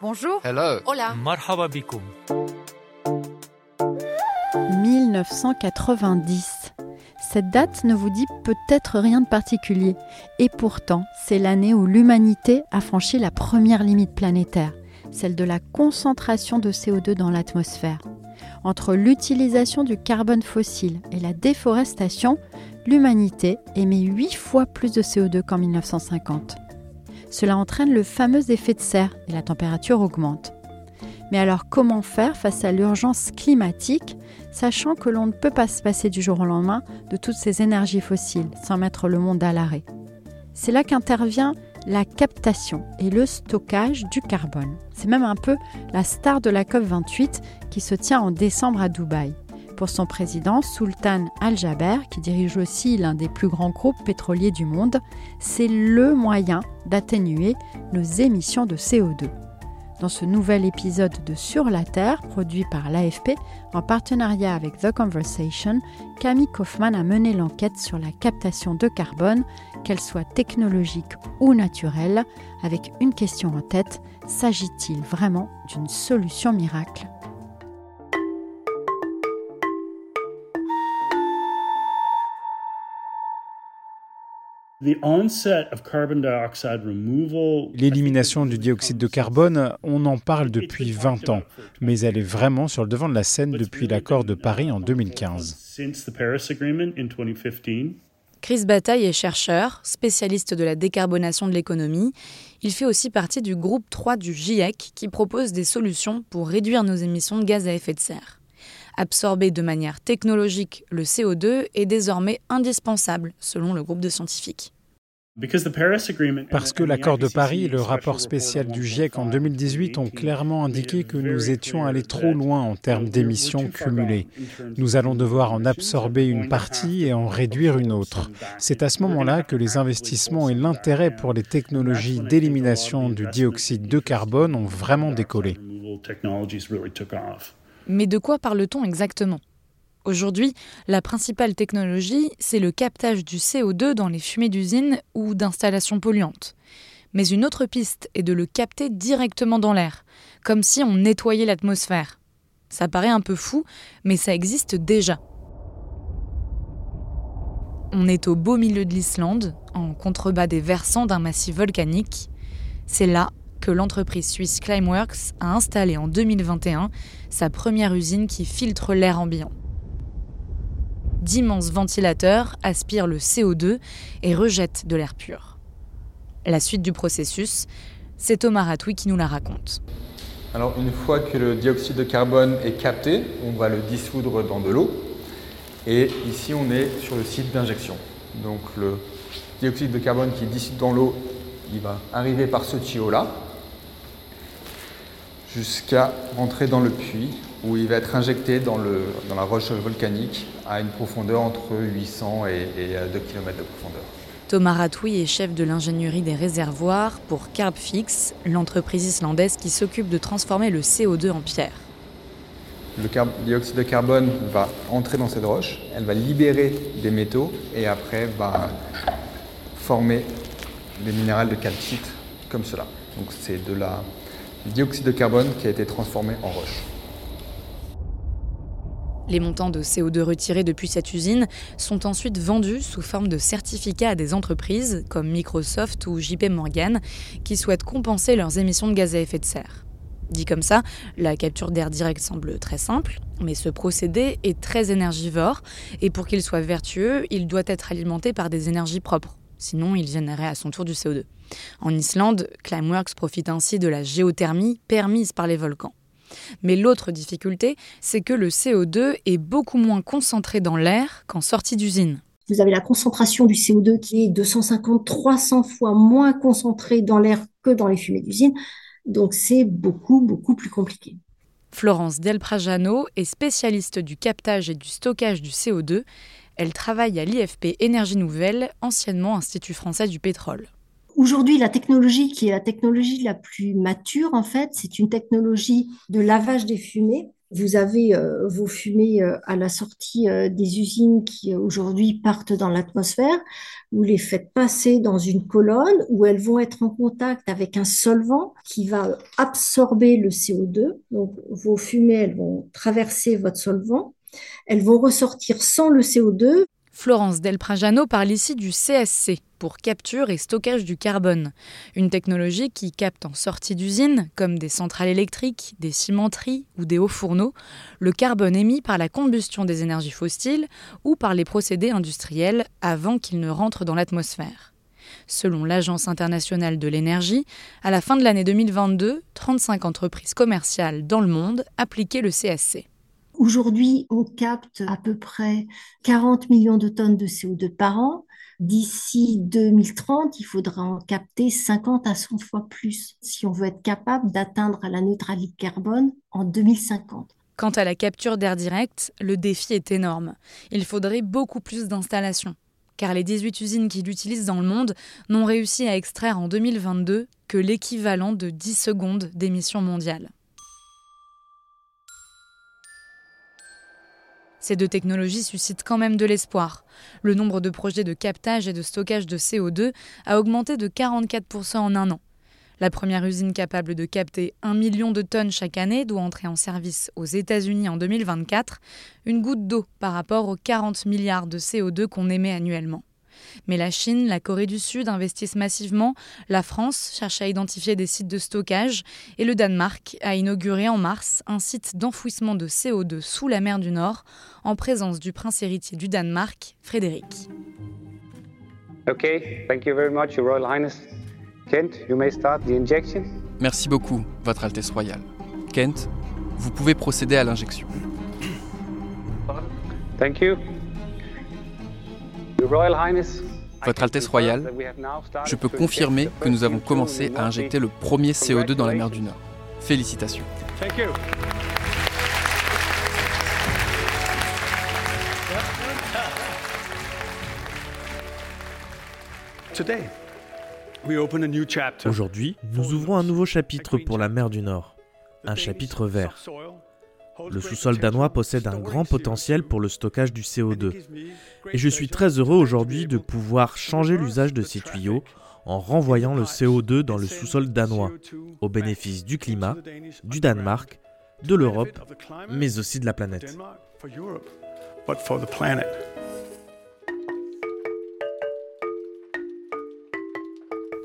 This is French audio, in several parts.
Bonjour. Hello. Hola. Marhaba 1990. Cette date ne vous dit peut-être rien de particulier, et pourtant c'est l'année où l'humanité a franchi la première limite planétaire, celle de la concentration de CO2 dans l'atmosphère. Entre l'utilisation du carbone fossile et la déforestation, l'humanité émet 8 fois plus de CO2 qu'en 1950. Cela entraîne le fameux effet de serre et la température augmente. Mais alors comment faire face à l'urgence climatique, sachant que l'on ne peut pas se passer du jour au lendemain de toutes ces énergies fossiles sans mettre le monde à l'arrêt? C'est là qu'intervient la captation et le stockage du carbone. C'est même un peu la star de la COP28 qui se tient en décembre à Dubaï. Pour son président, Sultan Al-Jaber, qui dirige aussi l'un des plus grands groupes pétroliers du monde, c'est le moyen d'atténuer nos émissions de CO2. Dans ce nouvel épisode de Sur la Terre, produit par l'AFP en partenariat avec The Conversation, Camille Kaufmann a mené l'enquête sur la captation de carbone, qu'elle soit technologique ou naturelle, avec une question en tête, s'agit-il vraiment d'une solution miracle? L'élimination du dioxyde de carbone, on en parle depuis 20 ans, mais elle est vraiment sur le devant de la scène depuis l'accord de Paris en 2015. Chris Bataille est chercheur, spécialiste de la décarbonation de l'économie. Il fait aussi partie du groupe 3 du GIEC qui propose des solutions pour réduire nos émissions de gaz à effet de serre. Absorber de manière technologique le CO2 est désormais indispensable, selon le groupe de scientifiques. Parce que l'accord de Paris et le rapport spécial du GIEC en 2018 ont clairement indiqué que nous étions allés trop loin en termes d'émissions cumulées. Nous allons devoir en absorber une partie et en réduire une autre. C'est à ce moment-là que les investissements et l'intérêt pour les technologies d'élimination du dioxyde de carbone ont vraiment décollé. Mais de quoi parle-t-on exactement? Aujourd'hui, la principale technologie, c'est le captage du CO2 dans les fumées d'usines ou d'installations polluantes. Mais une autre piste est de le capter directement dans l'air, comme si on nettoyait l'atmosphère. Ça paraît un peu fou, mais ça existe déjà. On est au beau milieu de l'Islande, en contrebas des versants d'un massif volcanique. C'est là que l'entreprise suisse Climeworks a installé en 2021 sa première usine qui filtre l'air ambiant d'immenses ventilateurs aspirent le CO2 et rejettent de l'air pur. La suite du processus, c'est Thomas Ratoui qui nous la raconte. Alors une fois que le dioxyde de carbone est capté, on va le dissoudre dans de l'eau. Et ici, on est sur le site d'injection. Donc le dioxyde de carbone qui est dissous dans l'eau, il va arriver par ce tuyau-là jusqu'à rentrer dans le puits où il va être injecté dans la roche volcanique à une profondeur entre 800 et, et 2 km de profondeur. Thomas Ratoui est chef de l'ingénierie des réservoirs pour Carbfix, l'entreprise islandaise qui s'occupe de transformer le CO2 en pierre. Le dioxyde de carbone va entrer dans cette roche, elle va libérer des métaux et après va former des minérales de calcite comme cela. Donc c'est de la dioxyde de carbone qui a été transformé en roche. Les montants de CO2 retirés depuis cette usine sont ensuite vendus sous forme de certificats à des entreprises comme Microsoft ou JP Morgan qui souhaitent compenser leurs émissions de gaz à effet de serre. Dit comme ça, la capture d'air direct semble très simple, mais ce procédé est très énergivore et pour qu'il soit vertueux, il doit être alimenté par des énergies propres. Sinon, il générerait à son tour du CO2. En Islande, Climeworks profite ainsi de la géothermie permise par les volcans. Mais l'autre difficulté, c'est que le CO2 est beaucoup moins concentré dans l'air qu'en sortie d'usine. vous avez la concentration du CO2 qui est 250-300 fois moins concentrée dans l'air que dans les fumées d'usine. Donc c'est beaucoup, beaucoup plus compliqué. Florence Delprajano est spécialiste du captage et du stockage du CO2. Elle travaille à l'IFP Énergie Nouvelle, anciennement Institut français du pétrole. Aujourd'hui, la technologie qui est la technologie la plus mature, en fait, c'est une technologie de lavage des fumées vous avez euh, vos fumées euh, à la sortie euh, des usines qui aujourd'hui partent dans l'atmosphère. Vous les faites passer dans une colonne où elles vont être en contact avec un solvant qui va absorber le CO2. Donc vos fumées, elles vont traverser votre solvant. Elles vont ressortir sans le CO2 Florence Delprajano parle ici du CSC, pour capture et stockage du carbone, une technologie qui capte en sortie d'usine, comme des centrales électriques, des cimenteries ou des hauts fourneaux, le carbone émis par la combustion des énergies fossiles ou par les procédés industriels avant qu'il ne rentre dans l'atmosphère. Selon l'Agence internationale de l'énergie, à la fin de l'année 2022, 35 entreprises commerciales dans le monde appliquaient le CSC. Aujourd'hui, on capte à peu près 40 millions de tonnes de CO2 par an. D'ici 2030, il faudra en capter 50 à 100 fois plus si on veut être capable d'atteindre la neutralité carbone en 2050. Quant à la capture d'air direct, le défi est énorme. Il faudrait beaucoup plus d'installations, car les 18 usines qui l'utilisent dans le monde n'ont réussi à extraire en 2022 que l'équivalent de 10 secondes d'émissions mondiales. Ces deux technologies suscitent quand même de l'espoir. Le nombre de projets de captage et de stockage de CO2 a augmenté de 44% en un an. La première usine capable de capter 1 million de tonnes chaque année doit entrer en service aux États-Unis en 2024, une goutte d'eau par rapport aux 40 milliards de CO2 qu'on émet annuellement. Mais la Chine, la Corée du Sud investissent massivement, la France cherche à identifier des sites de stockage et le Danemark a inauguré en mars un site d'enfouissement de CO2 sous la mer du Nord en présence du prince héritier du Danemark, Frédéric. thank you very much, Your Royal Highness. Kent, you may start the injection. Merci beaucoup, Votre Altesse Royale. Kent, vous pouvez procéder à l'injection. Thank you. Votre Altesse Royale, je peux confirmer que nous avons commencé à injecter le premier CO2 dans la mer du Nord. Félicitations. Aujourd'hui, nous ouvrons un nouveau chapitre pour la mer du Nord, un chapitre vert. Le sous-sol danois possède un grand potentiel pour le stockage du CO2. Et je suis très heureux aujourd'hui de pouvoir changer l'usage de ces tuyaux en renvoyant le CO2 dans le sous-sol danois, au bénéfice du climat, du Danemark, de l'Europe, mais aussi de la planète.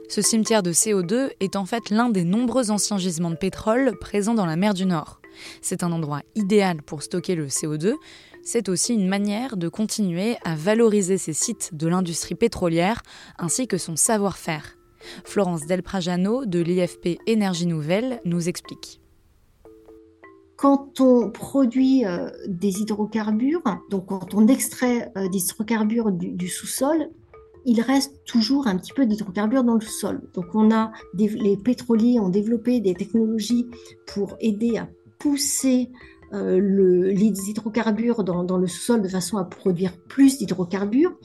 Ce cimetière de CO2 est en fait l'un des nombreux anciens gisements de pétrole présents dans la mer du Nord. C'est un endroit idéal pour stocker le CO2. C'est aussi une manière de continuer à valoriser ces sites de l'industrie pétrolière ainsi que son savoir-faire. Florence Delprajano de l'IFP Énergie Nouvelle nous explique. Quand on produit euh, des hydrocarbures, donc quand on extrait euh, des hydrocarbures du, sous-sol, il reste toujours un petit peu d'hydrocarbures dans le sol. Donc on a les pétroliers ont développé des technologies pour aider à pousser euh, les hydrocarbures dans, le sous-sol de façon à produire plus d'hydrocarbures.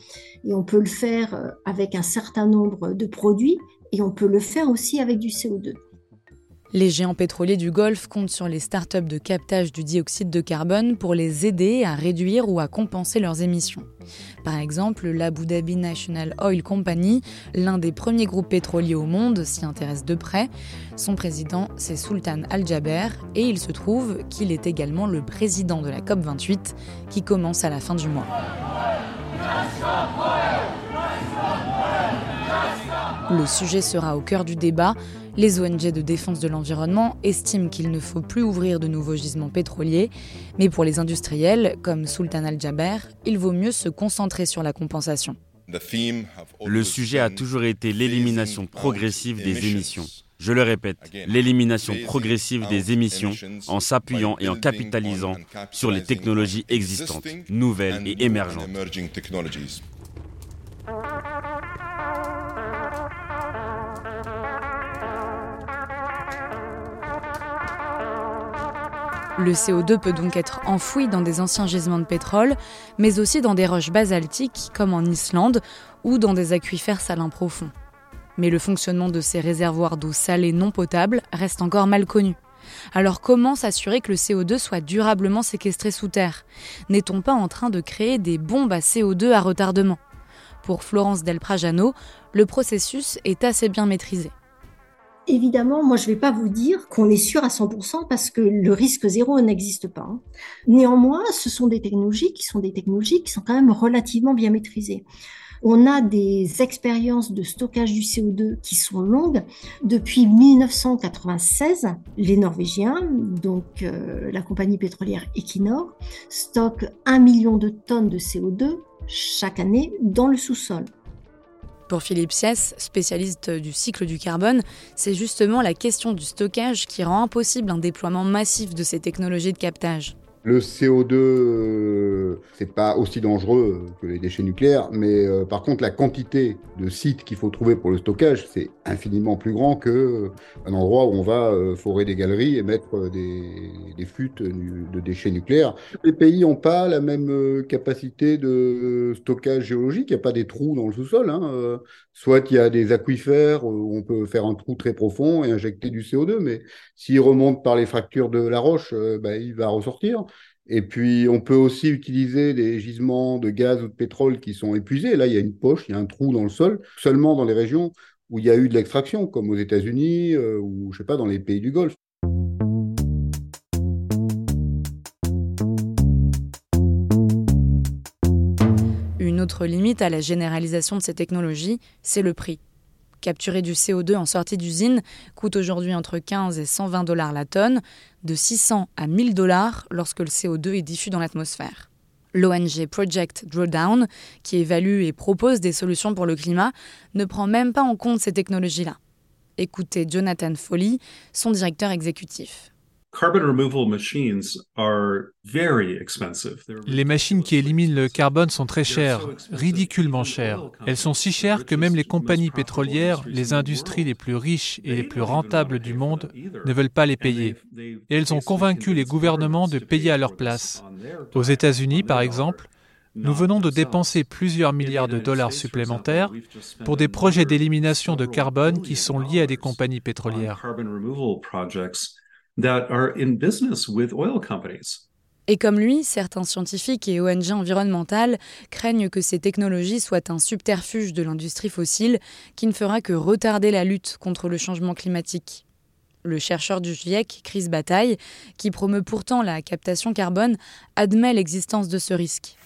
Et on peut le faire euh, avec un certain nombre de produits et on peut le faire aussi avec du CO2. Les géants pétroliers du Golfe comptent sur les startups de captage du dioxyde de carbone pour les aider à réduire ou à compenser leurs émissions. Par exemple, l'Abu Dhabi National Oil Company, l'un des premiers groupes pétroliers au monde, s'y intéresse de près. Son président, c'est Sultan Al-Jaber, et il se trouve qu'il est également le président de la COP28, qui commence à la fin du mois. Le sujet sera au cœur du débat. Les ONG de défense de l'environnement estiment qu'il ne faut plus ouvrir de nouveaux gisements pétroliers, mais pour les industriels, comme Sultan Al-Jaber, il vaut mieux se concentrer sur la compensation. Le sujet a toujours été l'élimination progressive des émissions. Je le répète, l'élimination progressive des émissions en s'appuyant et en capitalisant sur les technologies existantes, nouvelles et émergentes. Le CO2 peut donc être enfoui dans des anciens gisements de pétrole, mais aussi dans des roches basaltiques comme en Islande ou dans des aquifères salins profonds. Mais le fonctionnement de ces réservoirs d'eau salée non potable reste encore mal connu. Alors comment s'assurer que le CO2 soit durablement séquestré sous terre? N'est-on pas en train de créer des bombes à CO2 à retardement? Pour Florence Del Prajano, le processus est assez bien maîtrisé. Évidemment, moi, je ne vais pas vous dire qu'on est sûr à 100% parce que le risque zéro n'existe pas. Hein. Néanmoins, ce sont des technologies qui sont des technologies qui sont quand même relativement bien maîtrisées. On a des expériences de stockage du CO2 qui sont longues. Depuis 1996, les Norvégiens, donc euh, la compagnie pétrolière Equinor, stockent un million de tonnes de CO2 chaque année dans le sous-sol. Pour Philippe Siès, spécialiste du cycle du carbone, c'est justement la question du stockage qui rend impossible un déploiement massif de ces technologies de captage. Le CO2, euh, c'est pas aussi dangereux que les déchets nucléaires, mais euh, par contre, la quantité de sites qu'il faut trouver pour le stockage, c'est infiniment plus grand qu'un euh, endroit où on va forer des galeries et mettre des, des de déchets nucléaires. Les pays n'ont pas la même capacité de stockage géologique. Il n'y a pas des trous dans le sous-sol. Hein. Soit il y a des aquifères où on peut faire un trou très profond et injecter du CO2, mais s'il remonte par les fractures de la roche, bah, il va ressortir. Et puis, on peut aussi utiliser des gisements de gaz ou de pétrole qui sont épuisés. Là, il y a une poche, il y a un trou dans le sol, seulement dans les régions où il y a eu de l'extraction, comme aux États-Unis euh, ou, je sais pas, dans les pays du Golfe. Une autre limite à la généralisation de ces technologies, c'est le prix. Capturer du CO2 en sortie d'usine coûte aujourd'hui entre 15 et 120 dollars la tonne, de 600 à 1000 dollars lorsque le CO2 est diffus dans l'atmosphère. L'ONG Project Drawdown, qui évalue et propose des solutions pour le climat, ne prend même pas en compte ces technologies-là. Écoutez Jonathan Foley, son directeur exécutif. Les machines qui éliminent le carbone sont très chères, ridiculement chères. Elles sont si chères que même les compagnies pétrolières, les industries les plus riches et les plus rentables du monde ne veulent pas les payer. Et elles ont convaincu les gouvernements de payer à leur place. Aux États-Unis, par exemple, nous venons de dépenser plusieurs milliards de dollars supplémentaires pour des projets d'élimination de carbone qui sont liés à des compagnies pétrolières. Et comme lui, certains scientifiques et ONG environnementales craignent que ces technologies soient un subterfuge de l'industrie fossile qui ne fera que retarder la lutte contre le changement climatique. Le chercheur du GIEC, Chris Bataille, qui promeut pourtant la captation carbone, admet l'existence de ce risque.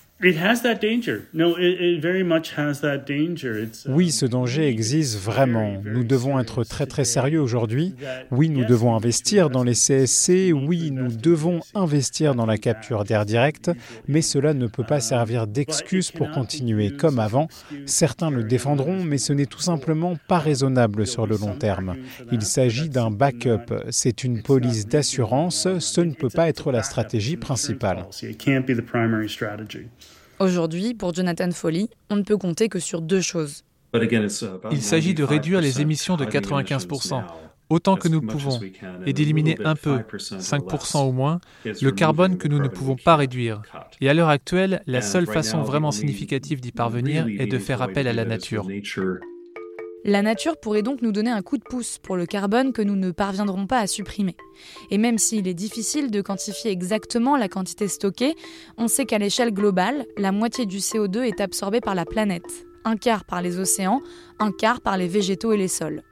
Oui, ce danger existe vraiment. Nous devons être très très sérieux aujourd'hui. Oui, nous devons investir dans les CSC. Oui, nous devons investir dans la capture d'air direct. Mais cela ne peut pas servir d'excuse pour continuer comme avant. Certains le défendront, mais ce n'est tout simplement pas raisonnable sur le long terme. Il s'agit d'un backup. C'est une police d'assurance. Ce ne peut pas être la stratégie principale. Aujourd'hui, pour Jonathan Foley, on ne peut compter que sur deux choses. Il s'agit de réduire les émissions de 95%, autant que nous pouvons, et d'éliminer un peu, 5% au moins, le carbone que nous ne pouvons pas réduire. Et à l'heure actuelle, la seule façon vraiment significative d'y parvenir est de faire appel à la nature. La nature pourrait donc nous donner un coup de pouce pour le carbone que nous ne parviendrons pas à supprimer. Et même s'il est difficile de quantifier exactement la quantité stockée, on sait qu'à l'échelle globale, la moitié du CO2 est absorbée par la planète, un quart par les océans, un quart par les végétaux et les sols.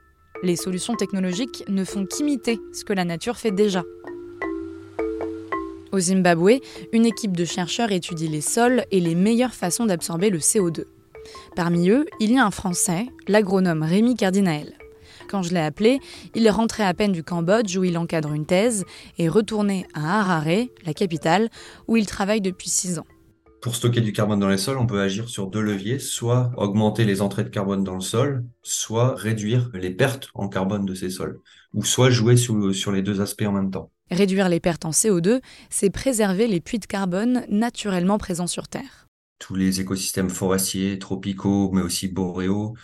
Les solutions technologiques ne font qu'imiter ce que la nature fait déjà. Au Zimbabwe, une équipe de chercheurs étudie les sols et les meilleures façons d'absorber le CO2. Parmi eux, il y a un Français, l'agronome Rémi Cardinael. Quand je l'ai appelé, il rentrait à peine du Cambodge où il encadre une thèse et retournait à Harare, la capitale, où il travaille depuis six ans. Pour stocker du carbone dans les sols, on peut agir sur deux leviers, soit augmenter les entrées de carbone dans le sol, soit réduire les pertes en carbone de ces sols, ou soit jouer sur, sur les deux aspects en même temps. Réduire les pertes en CO2, c'est préserver les puits de carbone naturellement présents sur Terre. Tous les écosystèmes forestiers, tropicaux, mais aussi boréaux,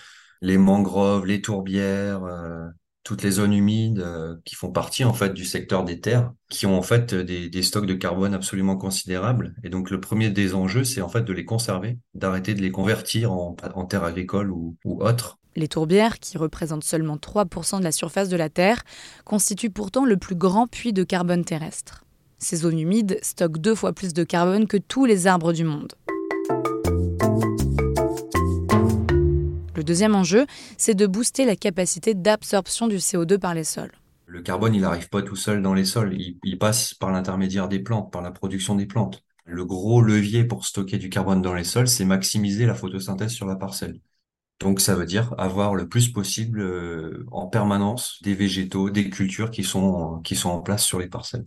les mangroves, les tourbières, euh, toutes les zones humides euh, qui font partie en fait du secteur des terres, qui ont en fait des, stocks de carbone absolument considérables. Et donc le premier des enjeux, c'est en fait de les conserver, d'arrêter de les convertir en, terres agricoles ou autres. Les tourbières, qui représentent seulement 3% de la surface de la Terre, constituent pourtant le plus grand puits de carbone terrestre. Ces zones humides stockent deux fois plus de carbone que tous les arbres du monde. Le deuxième enjeu, c'est de booster la capacité d'absorption du CO2 par les sols. Le carbone, il n'arrive pas tout seul dans les sols, il, passe par l'intermédiaire des plantes, par la production des plantes. Le gros levier pour stocker du carbone dans les sols, c'est maximiser la photosynthèse sur la parcelle. Donc ça veut dire avoir le plus possible euh, en permanence des végétaux, des cultures qui sont en place sur les parcelles.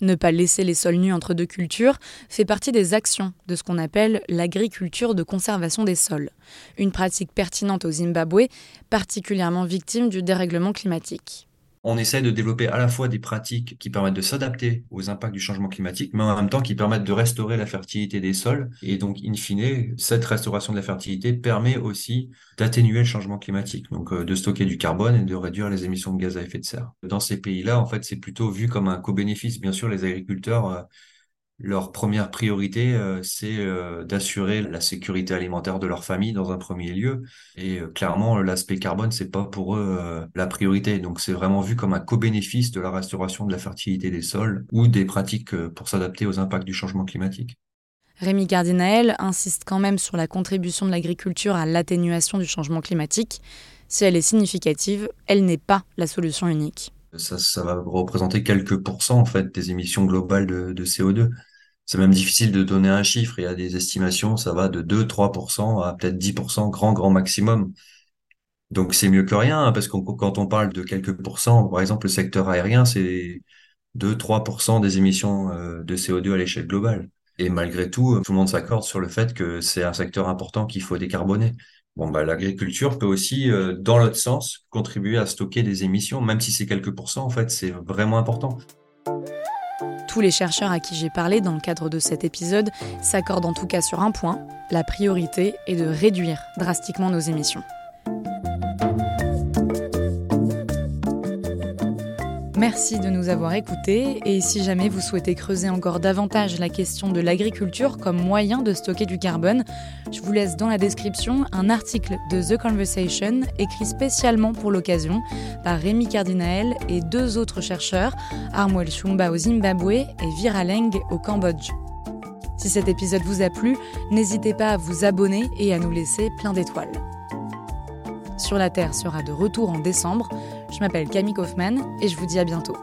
Ne pas laisser les sols nus entre deux cultures fait partie des actions de ce qu'on appelle l'agriculture de conservation des sols, une pratique pertinente au Zimbabwe, particulièrement victime du dérèglement climatique on essaie de développer à la fois des pratiques qui permettent de s'adapter aux impacts du changement climatique, mais en même temps qui permettent de restaurer la fertilité des sols. Et donc, in fine, cette restauration de la fertilité permet aussi d'atténuer le changement climatique, donc euh, de stocker du carbone et de réduire les émissions de gaz à effet de serre. Dans ces pays-là, en fait, c'est plutôt vu comme un co-bénéfice. Bien sûr, les agriculteurs euh, leur première priorité, euh, c'est euh, d'assurer la sécurité alimentaire de leur famille dans un premier lieu. Et euh, clairement, l'aspect carbone, c'est pas pour eux la priorité. Donc, c'est vraiment vu comme un co-bénéfice de la restauration de la fertilité des sols ou des pratiques pour s'adapter aux impacts du changement climatique. Rémi Cardinael insiste quand même sur la contribution de l'agriculture à l'atténuation du changement climatique. Si elle est significative, elle n'est pas la solution unique. Ça, va représenter quelques pourcents en fait des émissions globales de, de CO2. C'est même difficile de donner un chiffre. Il y a des estimations, ça va de 2-3% à peut-être 10%, grand, grand maximum. Donc c'est mieux que rien, hein, parce que quand on parle de quelques pourcents, par exemple le secteur aérien, c'est 2-3% des émissions euh, de CO2 à l'échelle globale. Et malgré tout, tout le monde s'accorde sur le fait que c'est un secteur important qu'il faut décarboner. Bon, bah, l'agriculture peut aussi, euh, dans l'autre sens, contribuer à stocker des émissions, même si c'est quelques pourcents, en fait, c'est vraiment important. Tous les chercheurs à qui j'ai parlé dans le cadre de cet épisode s'accordent en tout cas sur un point, la priorité est de réduire drastiquement nos émissions. Merci de nous avoir écoutés et si jamais vous souhaitez creuser encore davantage la question de l'agriculture comme moyen de stocker du carbone, je vous laisse dans la description un article de The Conversation écrit spécialement pour l'occasion par Rémi Cardinael et deux autres chercheurs, Armuel Shumba au Zimbabwe et Viraleng au Cambodge. Si cet épisode vous a plu, n'hésitez pas à vous abonner et à nous laisser plein d'étoiles. Sur la Terre sera de retour en décembre. Je m'appelle Camille Kaufmann et je vous dis à bientôt.